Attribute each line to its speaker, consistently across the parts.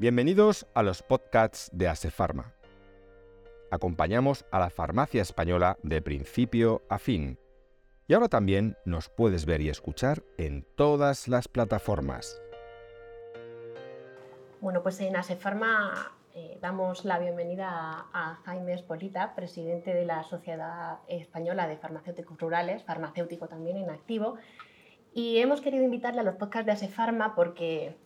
Speaker 1: Bienvenidos a los podcasts de Asefarma. Acompañamos a la farmacia española de principio a fin. Y ahora también nos puedes ver y escuchar en todas las plataformas.
Speaker 2: Bueno, pues en Asefarma eh, damos la bienvenida a, Jaime Espolita, presidente de la Sociedad Española de Farmacéuticos Rurales, farmacéutico también en activo. Y hemos querido invitarle a los podcasts de Asefarma porque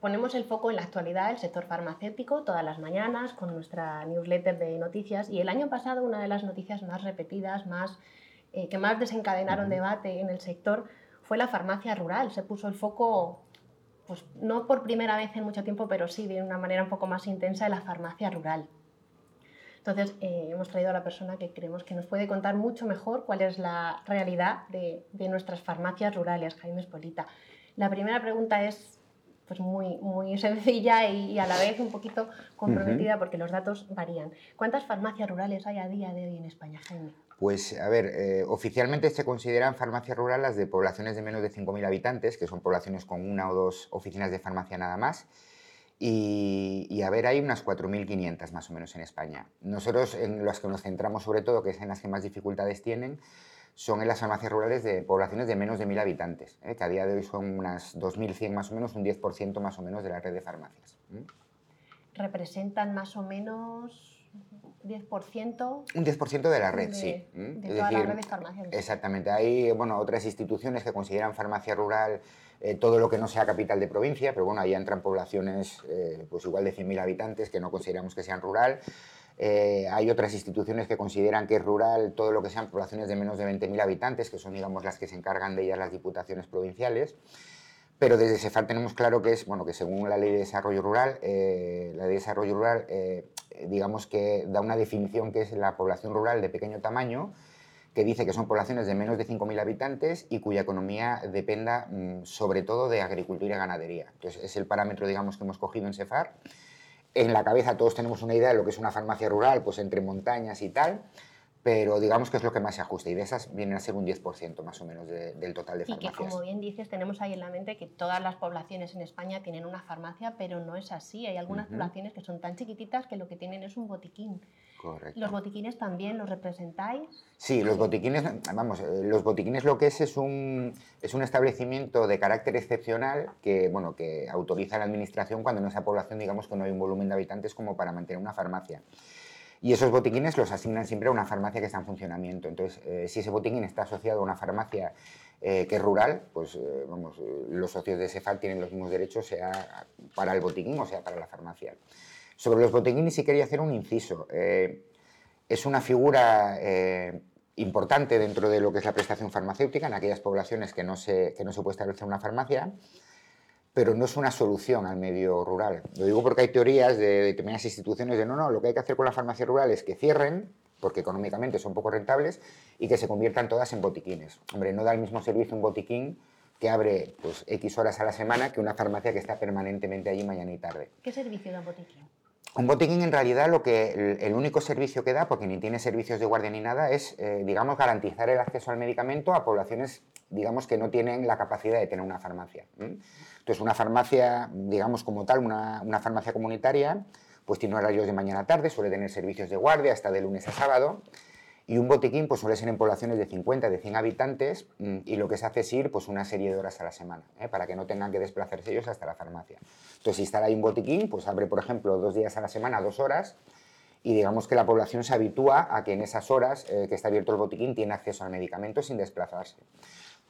Speaker 2: ponemos el foco en la actualidad del sector farmacéutico todas las mañanas con nuestra newsletter de noticias. Y el año pasado una de las noticias más repetidas, más, eh, que más desencadenaron debate en el sector fue la farmacia rural. Se puso el foco pues no por primera vez en mucho tiempo, pero sí de una manera un poco más intensa en la farmacia rural. Entonces, eh, hemos traído a la persona que creemos que nos puede contar mucho mejor cuál es la realidad de, nuestras farmacias rurales, Jaime Espolita. La primera pregunta es pues muy, muy sencilla y, a la vez un poquito comprometida porque los datos varían. ¿Cuántas farmacias rurales hay a día de hoy en España, Jaime?
Speaker 3: Pues, a ver, eh, oficialmente se consideran farmacias rurales las de poblaciones de menos de 5.000 habitantes, que son poblaciones con una o dos oficinas de farmacia nada más. Y, a ver, hay unas 4.500 más o menos en España. Nosotros, en las que nos centramos sobre todo, que es en las que más dificultades tienen, son en las farmacias rurales de poblaciones de menos de 1.000 habitantes, ¿eh? que a día de hoy son unas 2.100 más o menos, un 10% más o menos de la red de farmacias.
Speaker 2: ¿Representan más o menos 10%.
Speaker 3: Un 10% de la red, sí.
Speaker 2: De toda la red de farmacias.
Speaker 3: Exactamente. Hay bueno, otras instituciones que consideran farmacia rural eh, todo lo que no sea capital de provincia, pero bueno, ahí entran poblaciones eh, pues igual de 100.000 habitantes que no consideramos que sean rural. Eh, hay otras instituciones que consideran que es rural todo lo que sean poblaciones de menos de 20.000 habitantes, que son digamos las que se encargan de ellas las diputaciones provinciales. Pero desde CEFAR tenemos claro que es, bueno, que según la Ley de Desarrollo Rural, la Ley de Desarrollo Rural digamos que da una definición que es la población rural de pequeño tamaño, que dice que son poblaciones de menos de 5.000 habitantes y cuya economía dependa mm, sobre todo de agricultura y ganadería. Entonces, es el parámetro, digamos, que hemos cogido en CEFAR. En la cabeza todos tenemos una idea de lo que es una farmacia rural, pues entre montañas y tal, pero digamos que es lo que más se ajusta y de esas vienen a ser un 10% más o menos del total de farmacias.
Speaker 2: Y que como bien dices, tenemos ahí en la mente que todas las poblaciones en España tienen una farmacia, pero no es así. Hay algunas poblaciones que son tan chiquititas que lo que tienen es un botiquín.
Speaker 3: Correcto.
Speaker 2: ¿Los botiquines también los representáis?
Speaker 3: Sí, los botiquines, vamos, eh, los botiquines lo que es es un, es un establecimiento de carácter excepcional que, bueno, que autoriza la administración cuando en esa población digamos que no hay un volumen de habitantes como para mantener una farmacia. Y esos botiquines los asignan siempre a una farmacia que está en funcionamiento. Entonces, eh, si ese botiquín está asociado a una farmacia eh, que es rural, pues eh, vamos, los socios de ese FAL tienen los mismos derechos, sea para el botiquín o sea para la farmacia. Sobre los botiquines sí quería hacer un inciso. es una figura importante dentro de lo que es la prestación farmacéutica en aquellas poblaciones que no se, que no se puede establecer una farmacia pero no es una solución al medio rural. Lo digo porque hay teorías de determinadas instituciones de no, no, lo que hay que hacer con la farmacia rural es que cierren, porque económicamente son poco rentables, y que se conviertan todas en botiquines. Hombre, no da el mismo servicio un botiquín que abre pues, X horas a la semana que una farmacia que está permanentemente allí mañana y tarde.
Speaker 2: ¿Qué servicio da un botiquín?
Speaker 3: Un botiquín en realidad lo que el, único servicio que da, porque ni tiene servicios de guardia ni nada, es, eh, digamos, garantizar el acceso al medicamento a poblaciones, digamos, que no tienen la capacidad de tener una farmacia. Entonces, una farmacia, digamos como tal, una, farmacia comunitaria, pues tiene horarios de mañana a tarde, suele tener servicios de guardia hasta de lunes a sábado, y un botiquín pues suele ser en poblaciones de 50, de 100 habitantes, y lo que se hace es ir pues una serie de horas a la semana, ¿eh? para que no tengan que desplazarse ellos hasta la farmacia. Entonces, si ahí un botiquín, pues abre, por ejemplo, dos días a la semana, dos horas, y digamos que la población se habitúa a que en esas horas eh, que está abierto el botiquín tiene acceso al medicamento sin desplazarse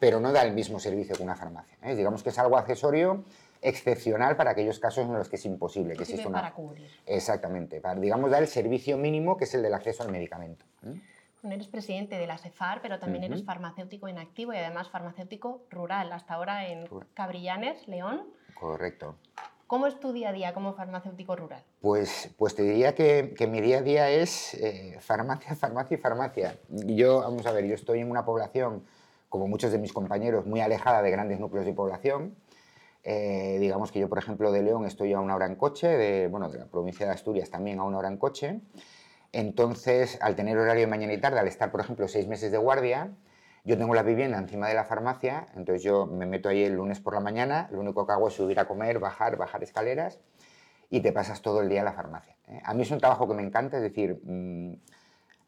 Speaker 3: pero no da el mismo servicio que una farmacia. ¿eh? Digamos que es algo accesorio excepcional para aquellos casos en los que es imposible que exista
Speaker 2: una... para cubrir.
Speaker 3: Exactamente, para, digamos, dar el servicio mínimo que es el del acceso al medicamento. ¿eh?
Speaker 2: eres presidente de la CEFAR, pero también eres farmacéutico en activo y además farmacéutico rural, hasta ahora en Cabrillanes, León.
Speaker 3: Correcto.
Speaker 2: ¿Cómo es tu día a día como farmacéutico rural?
Speaker 3: Pues, pues te diría que, mi día a día es eh, farmacia, farmacia y farmacia. Yo, vamos a ver, yo estoy en una población como muchos de mis compañeros, muy alejada de grandes núcleos de población. Eh, digamos que yo, por ejemplo, de León estoy a una hora en coche, de, bueno, de la provincia de Asturias también a una hora en coche. Entonces, al tener horario de mañana y tarde, al estar, por ejemplo, seis meses de guardia, yo tengo la vivienda encima de la farmacia, entonces yo me meto ahí el lunes por la mañana, lo único que hago es subir a comer, bajar, bajar escaleras, y te pasas todo el día en la farmacia. ¿eh? A mí es un trabajo que me encanta, es decir, mm,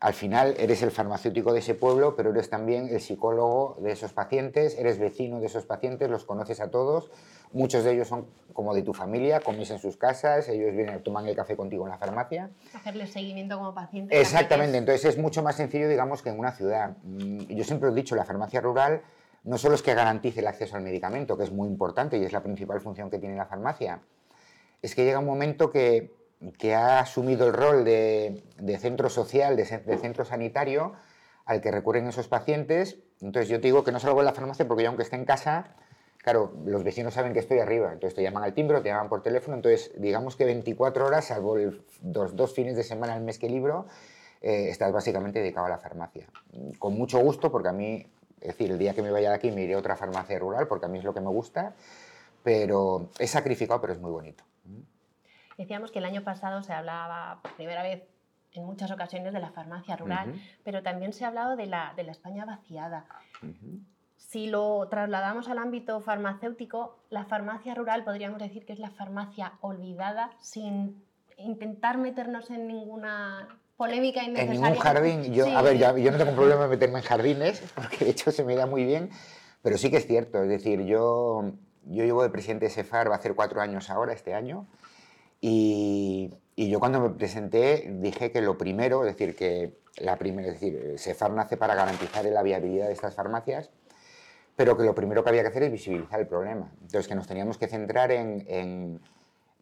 Speaker 3: al final eres el farmacéutico de ese pueblo, pero eres también el psicólogo de esos pacientes, eres vecino de esos pacientes, los conoces a todos, muchos de ellos son como de tu familia, comes en sus casas, ellos vienen, toman el café contigo en la farmacia.
Speaker 2: Hacerles seguimiento como paciente.
Speaker 3: Exactamente, entonces es mucho más sencillo, digamos, que en una ciudad. Mm, yo siempre he dicho, la farmacia rural no solo es que garantice el acceso al medicamento, que es muy importante y es la principal función que tiene la farmacia, es que llega un momento que, ha asumido el rol de, centro social, de, centro sanitario, al que recurren esos pacientes. Entonces yo te digo que no salgo de la farmacia porque yo aunque esté en casa, claro, los vecinos saben que estoy arriba, entonces te llaman al timbre, te llaman por teléfono, entonces digamos que 24 horas, salvo dos, fines de semana al mes que libro, eh, estás básicamente dedicado a la farmacia. Con mucho gusto, porque a mí, es decir, el día que me vaya de aquí me iré a otra farmacia rural, porque a mí es lo que me gusta, pero es sacrificado, pero es muy bonito.
Speaker 2: Decíamos que el año pasado se hablaba por primera vez en muchas ocasiones de la farmacia rural, pero también se ha hablado de la, de la España vaciada. Si lo trasladamos al ámbito farmacéutico, la farmacia rural podríamos decir que es la farmacia olvidada sin intentar meternos en ninguna polémica innecesaria.
Speaker 3: En ningún jardín. Yo, A ver, yo no tengo problema en meterme en jardines, porque de hecho se me da muy bien, pero sí que es cierto. Es decir, yo yo llevo de presidente de SEFAR, va a hacer cuatro años ahora, este año, y, y, yo cuando me presenté dije que lo primero, es decir, que la primera, es decir, SEFAR nace para garantizar la viabilidad de estas farmacias, pero que lo primero que había que hacer es visibilizar el problema. Entonces, que nos teníamos que centrar en, en,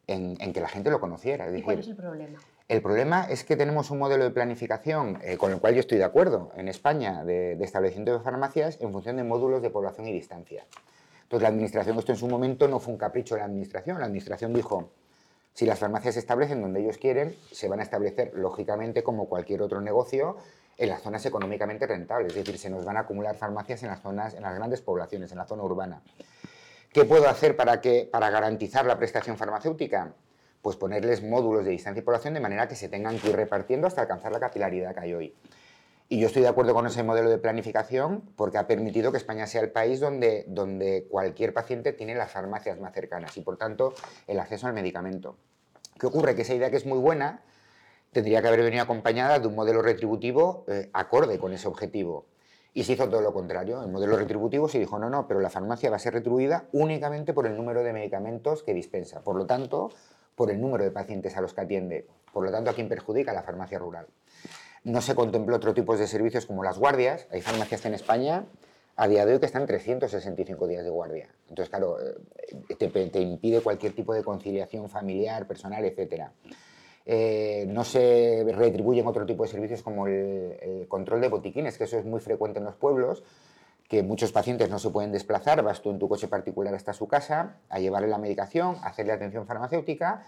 Speaker 3: en, que la gente lo conociera.
Speaker 2: Es decir, ¿Y cuál es el problema?
Speaker 3: El problema es que tenemos un modelo de planificación, eh, con el cual yo estoy de acuerdo, en España, de, de establecimiento de farmacias en función de módulos de población y distancia. Entonces la administración, esto en su momento no fue un capricho de la administración, la administración dijo, si las farmacias se establecen donde ellos quieren, se van a establecer lógicamente como cualquier otro negocio en las zonas económicamente rentables, es decir, se nos van a acumular farmacias en las zonas, en las grandes poblaciones, en la zona urbana. ¿Qué puedo hacer para, que, para garantizar la prestación farmacéutica? Pues ponerles módulos de distancia y población de manera que se tengan que ir repartiendo hasta alcanzar la capilaridad que hay hoy. Y yo estoy de acuerdo con ese modelo de planificación porque ha permitido que España sea el país donde, donde cualquier paciente tiene las farmacias más cercanas y, por tanto, el acceso al medicamento. ¿Qué ocurre? Que esa idea que es muy buena tendría que haber venido acompañada de un modelo retributivo eh, acorde con ese objetivo. Y se hizo todo lo contrario. El modelo retributivo se dijo, no, no, pero la farmacia va a ser retribuida únicamente por el número de medicamentos que dispensa. Por lo tanto, por el número de pacientes a los que atiende. Por lo tanto, ¿a quién perjudica? la farmacia rural. No se contempló otro tipo de servicios como las guardias. Hay farmacias en España a día de hoy que están 365 días de guardia. Entonces, claro, eh, te, impide cualquier tipo de conciliación familiar, personal, etc. Eh, no se retribuyen otro tipo de servicios como el, control de botiquines, que eso es muy frecuente en los pueblos, que muchos pacientes no se pueden desplazar, vas tú en tu coche particular hasta su casa a llevarle la medicación, a hacerle atención farmacéutica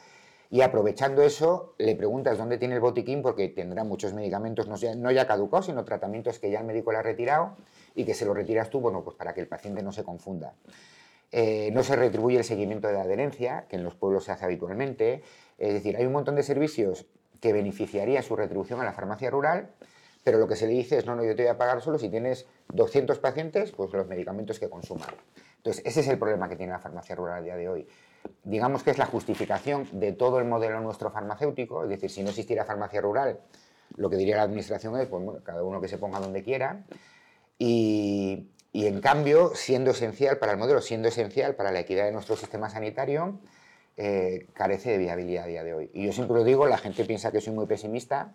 Speaker 3: y aprovechando eso, le preguntas dónde tiene el botiquín porque tendrá muchos medicamentos no, ya, no ya caducados, sino tratamientos que ya el médico le ha retirado y que se lo retiras tú, bueno, pues para que el paciente no se confunda. Eh, no se retribuye el seguimiento de la adherencia, que en los pueblos se hace habitualmente. Es decir, hay un montón de servicios que beneficiarían su retribución a la farmacia rural, pero lo que se le dice es, no, no, yo te voy a pagar solo si tienes 200 pacientes, pues los medicamentos que consuman. Entonces, ese es el problema que tiene la farmacia rural a día de hoy digamos que es la justificación de todo el modelo nuestro farmacéutico, es decir, si no existiera farmacia rural, lo que diría la administración es, pues cada uno que se ponga donde quiera, y, en cambio, siendo esencial para el modelo, siendo esencial para la equidad de nuestro sistema sanitario, eh, carece de viabilidad a día de hoy. Y yo siempre lo digo, la gente piensa que soy muy pesimista,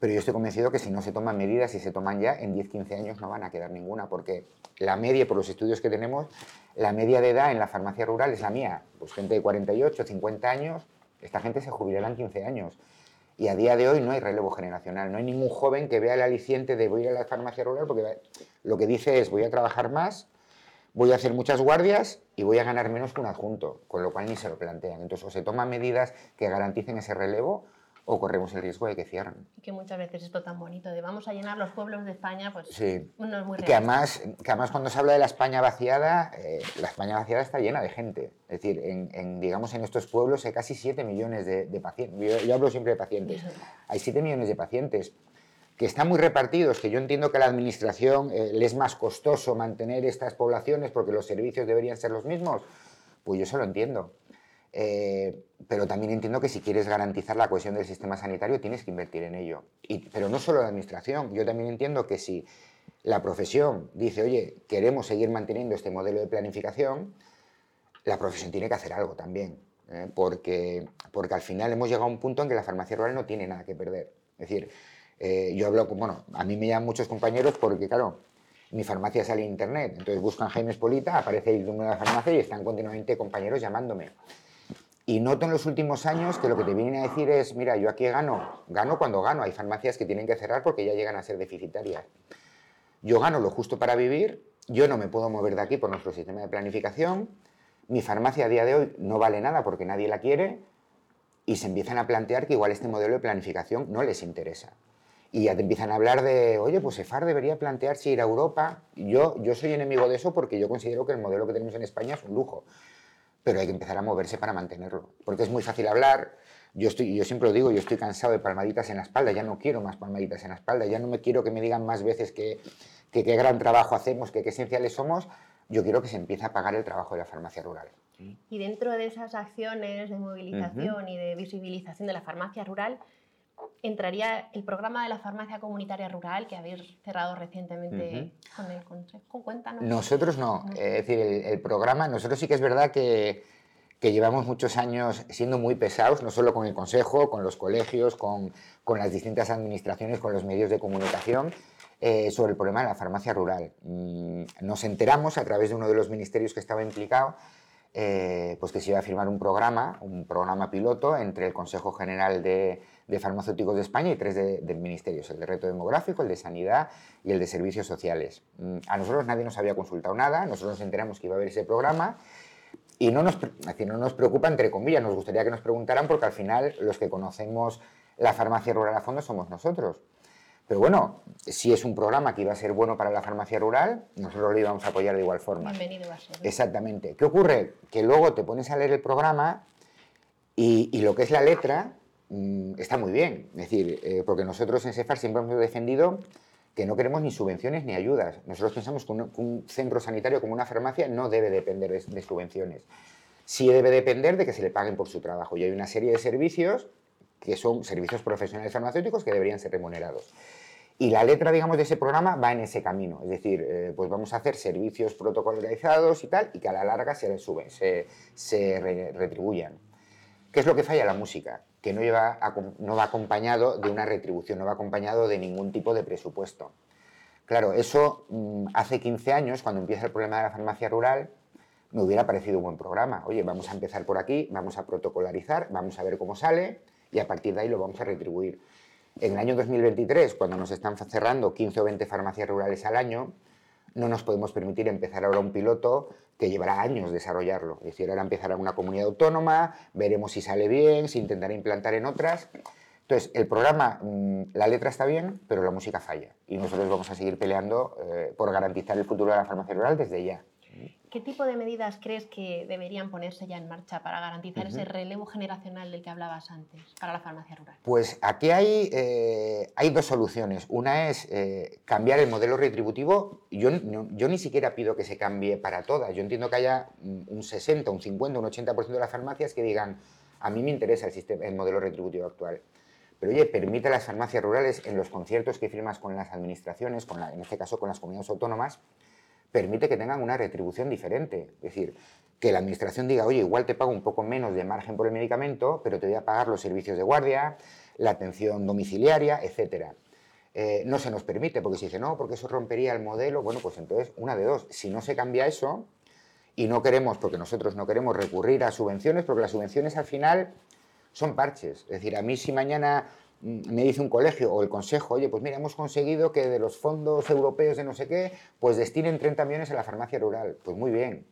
Speaker 3: pero yo estoy convencido que si no se toman medidas y se toman ya, en 10-15 años no van a quedar ninguna, porque la media, por los estudios que tenemos, la media de edad en la farmacia rural es la mía. Pues gente de 48, 50 años, esta gente se jubilará en 15 años. Y a día de hoy no hay relevo generacional, no hay ningún joven que vea el aliciente de voy a ir a la farmacia rural porque lo que dice es voy a trabajar más, voy a hacer muchas guardias y voy a ganar menos que un adjunto, con lo cual ni se lo plantean. Entonces o se toman medidas que garanticen ese relevo o corremos el riesgo de que cierren.
Speaker 2: Y que muchas veces esto tan bonito de vamos a llenar los pueblos de España, pues
Speaker 3: sí.
Speaker 2: no es muy
Speaker 3: real. Que además, que además cuando se habla de la España vaciada, eh, la España vaciada está llena de gente. Es decir, en, digamos en estos pueblos hay casi 7 millones de, pacientes. Yo, hablo siempre de pacientes. Hay 7 millones de pacientes que están muy repartidos, que yo entiendo que a la administración eh, le es más costoso mantener estas poblaciones porque los servicios deberían ser los mismos, pues yo se lo entiendo. Eh, pero también entiendo que si quieres garantizar la cohesión del sistema sanitario tienes que invertir en ello. Y, pero no solo la administración, yo también entiendo que si la profesión dice, oye, queremos seguir manteniendo este modelo de planificación, la profesión tiene que hacer algo también, ¿eh? porque, porque al final hemos llegado a un punto en que la farmacia rural no tiene nada que perder. Es decir, eh, yo hablo con, bueno, a mí me llaman muchos compañeros porque, claro, mi farmacia sale en internet, entonces buscan Jaime Espolita, aparece el número de la farmacia y están continuamente compañeros llamándome. Y noto en los últimos años que lo que te vienen a decir es, mira, yo aquí gano, gano cuando gano. Hay farmacias que tienen que cerrar porque ya llegan a ser deficitarias. Yo gano lo justo para vivir, yo no me puedo mover de aquí por nuestro sistema de planificación, mi farmacia a día de hoy no vale nada porque nadie la quiere y se empiezan a plantear que igual este modelo de planificación no les interesa. Y ya te empiezan a hablar de, oye, pues EFAR debería plantearse ir a Europa. Yo, yo soy enemigo de eso porque yo considero que el modelo que tenemos en España es un lujo pero hay que empezar a moverse para mantenerlo. Porque es muy fácil hablar. Yo, estoy, yo siempre lo digo, yo estoy cansado de palmaditas en la espalda, ya no quiero más palmaditas en la espalda, ya no me quiero que me digan más veces que, qué gran trabajo hacemos, que qué esenciales somos. Yo quiero que se empiece a pagar el trabajo de la farmacia rural.
Speaker 2: Y dentro de esas acciones de movilización y de visibilización de la farmacia rural, entraría el programa de la farmacia comunitaria rural que habéis cerrado recientemente con el Consejo. Cuéntanos.
Speaker 3: Nosotros no. Es decir, el, programa, nosotros sí que es verdad que, que, llevamos muchos años siendo muy pesados, no solo con el Consejo, con los colegios, con, con las distintas administraciones, con los medios de comunicación. Eh, sobre el problema de la farmacia rural. Mm, nos enteramos a través de uno de los ministerios que estaba implicado eh, pues que se iba a firmar un programa, un programa piloto entre el Consejo General de, de Farmacéuticos de España y tres del Ministerio, el de Reto Demográfico, el de Sanidad y el de Servicios Sociales. Mm, a nosotros nadie nos había consultado nada, nosotros nos enteramos que iba a haber ese programa y no nos, no nos preocupa, entre comillas, nos gustaría que nos preguntaran porque al final los que conocemos la farmacia rural a fondo somos nosotros. Pero bueno, si es un programa que iba a ser bueno para la farmacia rural, nosotros lo íbamos a apoyar de igual forma.
Speaker 2: Bienvenido a ser.
Speaker 3: Exactamente. ¿Qué ocurre? Que luego te pones a leer el programa y, y lo que es la letra Mm, está muy bien. Es decir, eh, porque nosotros en CEFAR siempre hemos defendido que no queremos ni subvenciones ni ayudas. Nosotros pensamos que un, centro sanitario como una farmacia no debe depender de, subvenciones. Sí debe depender de que se le paguen por su trabajo. Y hay una serie de servicios que son servicios profesionales farmacéuticos que deberían ser remunerados. Y la letra, digamos, de ese programa va en ese camino. Es decir, eh, pues vamos a hacer servicios protocolarizados y tal, y que a la larga se, suben, se retribuyan. ¿Qué es lo que falla? La música que no, lleva, no va acompañado de una retribución, no va acompañado de ningún tipo de presupuesto. Claro, eso mm, hace 15 años, cuando empieza el problema de la farmacia rural, me hubiera parecido un buen programa. Oye, vamos a empezar por aquí, vamos a protocolarizar, vamos a ver cómo sale y a partir de ahí lo vamos a retribuir. En el año 2023, cuando nos están cerrando 15 o 20 farmacias rurales al año, no nos podemos permitir empezar ahora un piloto que llevará años desarrollarlo. Es decir, ahora empezará una comunidad autónoma, veremos si sale bien, si intentará implantar en otras. Entonces, el programa, mm, la letra está bien, pero la música falla. Y nosotros vamos a seguir peleando eh, por garantizar el futuro de la farmacia rural desde ya.
Speaker 2: ¿Qué tipo de medidas crees que deberían ponerse ya en marcha para garantizar ese relevo generacional del que hablabas antes para la farmacia rural?
Speaker 3: Pues aquí hay, eh, hay dos soluciones. Una es eh, cambiar el modelo retributivo. Yo, yo ni siquiera pido que se cambie para todas. Yo entiendo que haya un 60, un 50, un 80% de las farmacias que digan, a mí me interesa el, sistema, el modelo retributivo actual. Pero oye, permite a las farmacias rurales en los conciertos que firmas con las administraciones, con en este caso con las comunidades autónomas, permite que tengan una retribución diferente. Es decir, que la administración diga, oye, igual te pago un poco menos de margen por el medicamento, pero te voy a pagar los servicios de guardia, la atención domiciliaria, etc. Eh, no se nos permite, porque se dice, no, porque eso rompería el modelo. Bueno, pues entonces, una de dos. Si no se cambia eso, y no queremos, porque nosotros no queremos recurrir a subvenciones, porque las subvenciones al final son parches. Es decir, a mí si mañana me dice un colegio o el consejo, oye, pues mira, hemos conseguido que de los fondos europeos de no sé qué, pues destinen 30 millones a la farmacia rural. Pues muy bien,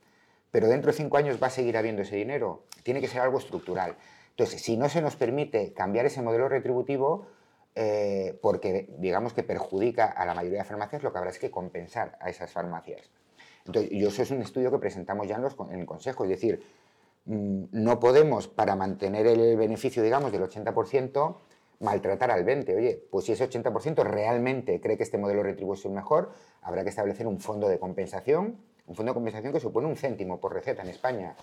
Speaker 3: pero dentro de cinco años va a seguir habiendo ese dinero. Tiene que ser algo estructural. Entonces, si no se nos permite cambiar ese modelo retributivo, eh, porque digamos que perjudica a la mayoría de farmacias, lo que habrá es que compensar a esas farmacias. Entonces, y eso es un estudio que presentamos ya en, los, en el Consejo, es decir, mm, no podemos, para mantener el beneficio, digamos, del 80%, maltratar al 20. Oye, pues si ese 80% realmente cree que este modelo retribución es mejor, habrá que establecer un fondo de compensación, un fondo de compensación que supone un céntimo por receta en España.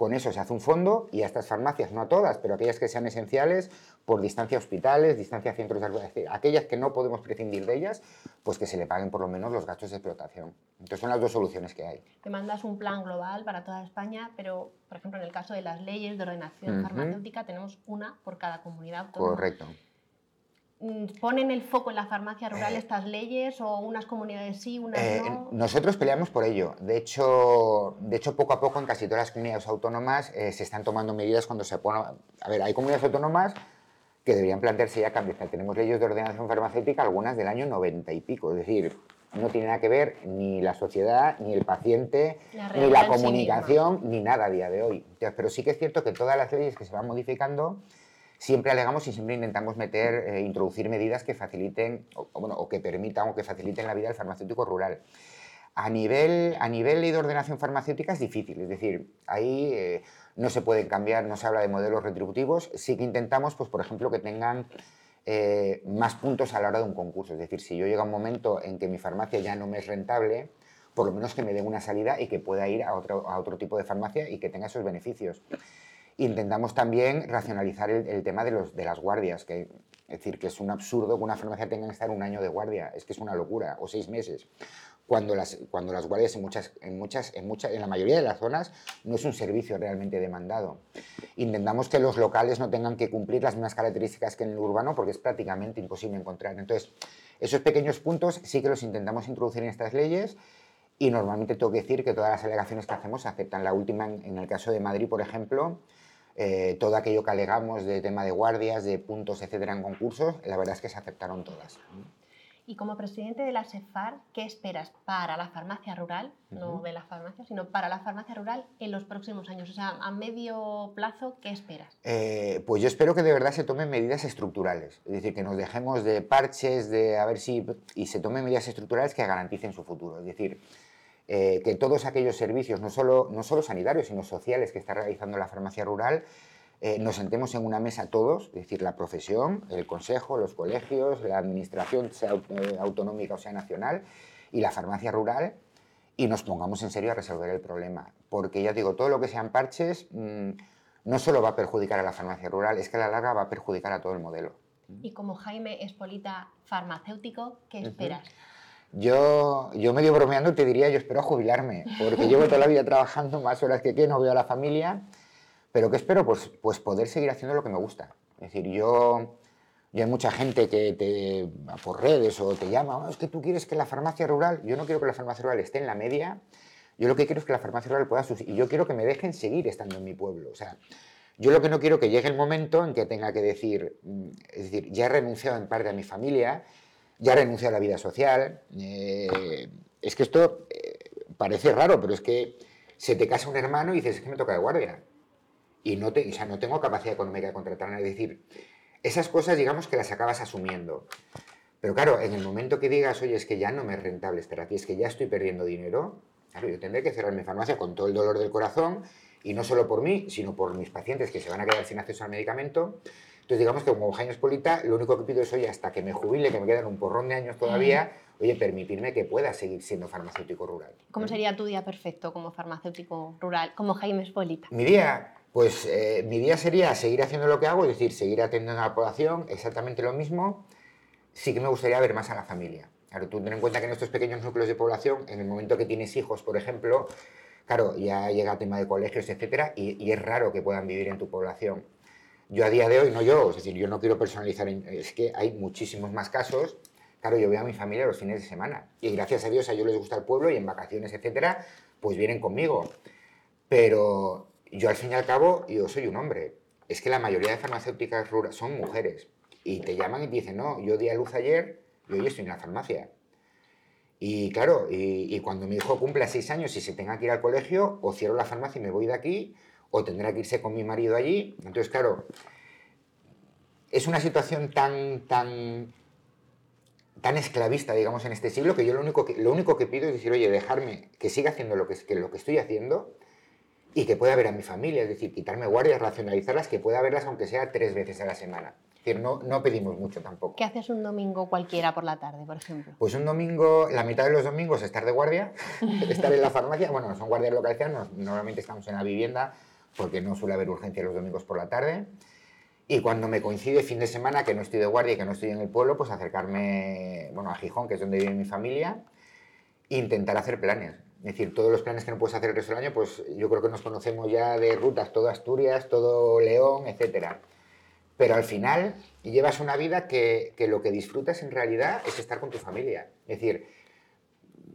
Speaker 3: Con eso se hace un fondo y a estas farmacias, no a todas, pero aquellas que sean esenciales, por distancia a hospitales, distancia a centros de salud, es decir, aquellas que no podemos prescindir de ellas, pues que se le paguen por lo menos los gastos de explotación. Entonces son las dos soluciones que hay.
Speaker 2: Te mandas un plan global para toda España, pero por ejemplo en el caso de las leyes de ordenación farmacéutica tenemos una por cada comunidad autónoma.
Speaker 3: Correcto.
Speaker 2: Mm, ¿Ponen el foco en la farmacia rural eh, estas leyes o unas comunidades sí, unas eh, no?
Speaker 3: Nosotros peleamos por ello. De hecho, de hecho, poco a poco en casi todas las comunidades autónomas eh, se están tomando medidas cuando se pone... A ver, hay comunidades autónomas que deberían plantearse ya cambios. Tenemos leyes de ordenación farmacéutica, algunas del año 90 y pico. Es decir, no tiene nada que ver ni la sociedad, ni el paciente, ni la comunicación, ni nada a día de hoy. Pero sí que es cierto que todas las leyes que se van modificando siempre alegamos y siempre intentamos meter, eh, introducir medidas que faciliten, o, bueno, o que permitan o que faciliten la vida del farmacéutico rural. A nivel, a nivel de ordenación farmacéutica es difícil, es decir, ahí eh, no se pueden cambiar, no se habla de modelos retributivos, sí que intentamos, pues, por ejemplo, que tengan eh, más puntos a la hora de un concurso, es decir, si yo llega un momento en que mi farmacia ya no me es rentable, por lo menos que me den una salida y que pueda ir a otro, a otro tipo de farmacia y que tenga esos beneficios. Intentamos también racionalizar el, tema de, los, de las guardias, que, es decir, que es un absurdo que una farmacia tenga que estar un año de guardia, es que es una locura, o seis meses. Cuando las, cuando las guardias en, muchas, en, muchas, en, muchas, en la mayoría de las zonas no es un servicio realmente demandado. Intentamos que los locales no tengan que cumplir las mismas características que en el urbano porque es prácticamente imposible encontrar. Entonces, esos pequeños puntos sí que los intentamos introducir en estas leyes y normalmente tengo que decir que todas las alegaciones que hacemos se aceptan. La última, en el caso de Madrid, por ejemplo, eh, todo aquello que alegamos de tema de guardias, de puntos, etcétera, en concursos, la verdad es que se aceptaron todas.
Speaker 2: Y como presidente de la SEFAR, ¿qué esperas para la farmacia rural, no de la farmacia, sino para la farmacia rural en los próximos años? O sea, a medio plazo, ¿qué esperas?
Speaker 3: Eh, pues yo espero que de verdad se tomen medidas estructurales, es decir, que nos dejemos de parches, de a ver si... y se tomen medidas estructurales que garanticen su futuro. Es decir, eh, que todos aquellos servicios, no solo, no solo sanitarios, sino sociales que está realizando la farmacia rural, eh, nos sentemos en una mesa todos, es decir, la profesión, el consejo, los colegios, la administración, sea eh, autonómica o sea nacional, y la farmacia rural, y nos pongamos en serio a resolver el problema. Porque ya digo, todo lo que sean parches mm, no solo va a perjudicar a la farmacia rural, es que a la larga va a perjudicar a todo el modelo.
Speaker 2: Y como Jaime Espolita, farmacéutico, ¿qué esperas?
Speaker 3: Yo, yo medio bromeando te diría, yo espero jubilarme, porque llevo toda la vida trabajando más horas que que no veo a la familia, pero ¿qué espero? Pues, pues poder seguir haciendo lo que me gusta. Es decir, yo, yo hay mucha gente que te, por redes o te llama, oh, es que tú quieres que la farmacia rural, yo no quiero que la farmacia rural esté en la media, yo lo que quiero es que la farmacia rural pueda y yo quiero que me dejen seguir estando en mi pueblo. O sea, yo lo que no quiero que llegue el momento en que tenga que decir, mm, es decir, ya he renunciado en parte a mi familia, ya renunció a la vida social. Eh, es que esto eh, parece raro, pero es que se te casa un hermano y dices, es que me toca de guardia. Y no, te, o sea, no tengo capacidad económica de contratar a nadie. Es decir, esas cosas digamos que las acabas asumiendo. Pero claro, en el momento que digas, oye, es que ya no me es rentable estar aquí, es que ya estoy perdiendo dinero, claro, yo tendré que cerrar mi farmacia con todo el dolor del corazón, y no solo por mí, sino por mis pacientes que se van a quedar sin acceso al medicamento, entonces, digamos que como Jaime Espolita, lo único que pido es, oye, hasta que me jubile, que me quedan un porrón de años todavía, oye, permitirme que pueda seguir siendo farmacéutico rural.
Speaker 2: ¿Cómo sería tu día perfecto como farmacéutico rural, como Jaime Espolita?
Speaker 3: Mi día, pues eh, mi día sería seguir haciendo lo que hago, es decir, seguir atendiendo a la población, exactamente lo mismo. Sí que me gustaría ver más a la familia. Claro, tú ten en cuenta que en estos pequeños núcleos de población, en el momento que tienes hijos, por ejemplo, claro, ya llega el tema de colegios, etcétera, y, y es raro que puedan vivir en tu población. Yo a día de hoy, no yo, es decir, yo no quiero personalizar, es que hay muchísimos más casos. Claro, yo veo a mi familia los fines de semana y gracias a Dios a ellos les gusta el pueblo y en vacaciones, etcétera, pues vienen conmigo. Pero yo al fin y al cabo, yo soy un hombre. Es que la mayoría de farmacéuticas rurales son mujeres y te llaman y te dicen, no, yo di a luz ayer y hoy estoy en la farmacia. Y claro, y, y, cuando mi hijo cumpla seis años y se tenga que ir al colegio, o cierro la farmacia y me voy de aquí, o tendrá que irse con mi marido allí. Entonces, claro, es una situación tan, tan, tan esclavista, digamos, en este siglo, que yo lo único que, lo único que pido es decir, oye, dejarme que siga haciendo lo que, que, lo que estoy haciendo y que pueda ver a mi familia, es decir, quitarme guardias, racionalizarlas, que pueda verlas aunque sea tres veces a la semana. Es decir, no, no pedimos mucho tampoco.
Speaker 2: ¿Qué haces un domingo cualquiera por la tarde, por ejemplo?
Speaker 3: Pues un domingo, la mitad de los domingos estar de guardia, estar en la farmacia, bueno, son guardias localizados, normalmente estamos en la vivienda, porque no suele haber urgencia los domingos por la tarde. Y cuando me coincide fin de semana, que no estoy de guardia y que no estoy en el pueblo, pues acercarme bueno, a Gijón, que es donde vive mi familia, e intentar hacer planes. Es decir, todos los planes que no puedes hacer el resto del año, pues yo creo que nos conocemos ya de rutas, todo Asturias, todo León, etc. Pero al final llevas una vida que, que lo que disfrutas en realidad es estar con tu familia. Es decir,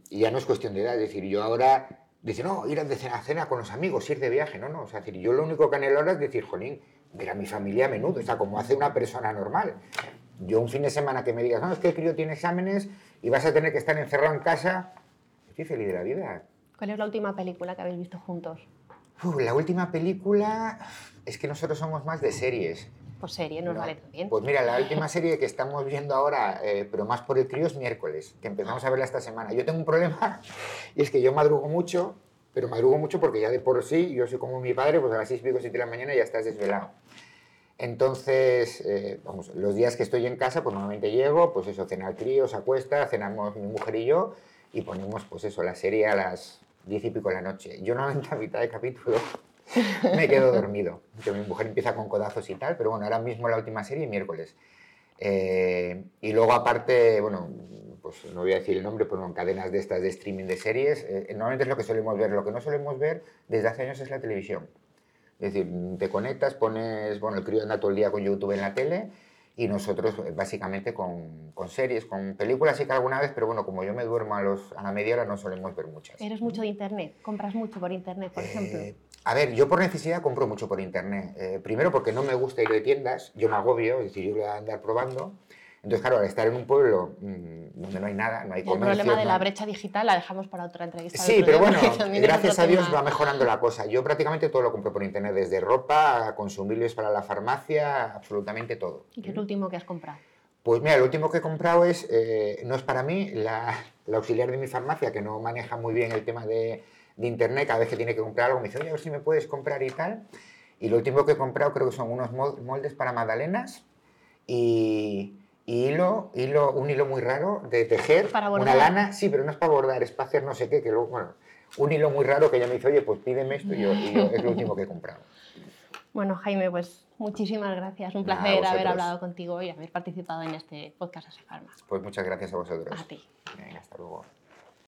Speaker 3: ya no es cuestión de edad, es decir, yo ahora dice, no, ir a cena, a cena con los amigos, ir de viaje, no, no, o sea, decir, yo lo único que anhelo ahora es decir, jolín, ver a mi familia a menudo, o sea, como hace una persona normal. Yo un fin de semana que me digas, no, es que el crío tiene exámenes y vas a tener que estar encerrado en casa, estoy feliz de la vida.
Speaker 2: ¿Cuál es la última película que habéis visto juntos?
Speaker 3: la última película, es que nosotros somos más de series.
Speaker 2: Pues serie, nos vale también.
Speaker 3: Pues mira, la última serie que estamos viendo ahora, eh, pero más por el crío, es miércoles, que empezamos a verla esta semana. Yo tengo un problema y es que yo madrugo mucho, pero madrugo mucho porque ya de por sí, yo soy como mi padre, pues a las 6 y 7 de la mañana ya estás desvelado. Entonces, eh, vamos, los días que estoy en casa, pues normalmente llego, pues eso, cena al crío, se acuesta, cenamos mi mujer y yo, y ponemos, pues eso, la serie a las 10 y pico de la noche. Yo normalmente a mitad de capítulo me quedo dormido. Que mi mujer empieza con codazos y tal, pero bueno, ahora mismo la última serie, miércoles. Eh, y luego aparte, bueno, pues no voy a decir el nombre, pero en cadenas de estas de streaming de series, eh, normalmente es lo que solemos ver. Lo que no solemos ver desde hace años es la televisión. Es decir, te conectas, pones, bueno, el crío anda todo el día con YouTube en la tele y nosotros eh, básicamente con, con, series, con películas sí que alguna vez, pero bueno, como yo me duermo a, los, a la media hora no solemos ver muchas.
Speaker 2: ¿Eres mucho de internet? ¿Compras mucho por internet, por ejemplo?
Speaker 3: A ver, yo por necesidad compro mucho por internet. Eh, primero porque no me gusta ir de tiendas, yo me agobio, es decir, yo voy a andar probando. Entonces, claro, al estar en un pueblo mm, donde no hay nada, no hay comercio...
Speaker 2: El problema de la brecha digital la dejamos para otra entrevista.
Speaker 3: Sí, pero bueno, gracias a Dios va mejorando la cosa. Yo prácticamente todo lo compro por internet, desde ropa consumibles para la farmacia, absolutamente todo.
Speaker 2: ¿Y qué es lo último que has comprado?
Speaker 3: Pues mira, lo último que he comprado es, eh, no es para mí, la, auxiliar de mi farmacia, que no maneja muy bien el tema de, de internet, cada vez que tiene que comprar algo me dice, oye, a ver si me puedes comprar y tal. Y lo último que he comprado creo que son unos moldes para magdalenas y y hilo, hilo, un hilo muy raro de tejer,
Speaker 2: para
Speaker 3: una lana, sí, pero no es para bordar, es para hacer no sé qué, que luego, bueno, un hilo muy raro que ella me dice, oye, pues pídeme esto y yo, es lo último que he comprado.
Speaker 2: Bueno, Jaime, pues muchísimas gracias. Un placer haber hablado contigo y haber participado en este podcast Asefarma.
Speaker 3: Pues muchas gracias a vosotros.
Speaker 2: A ti.
Speaker 3: Venga, hasta luego.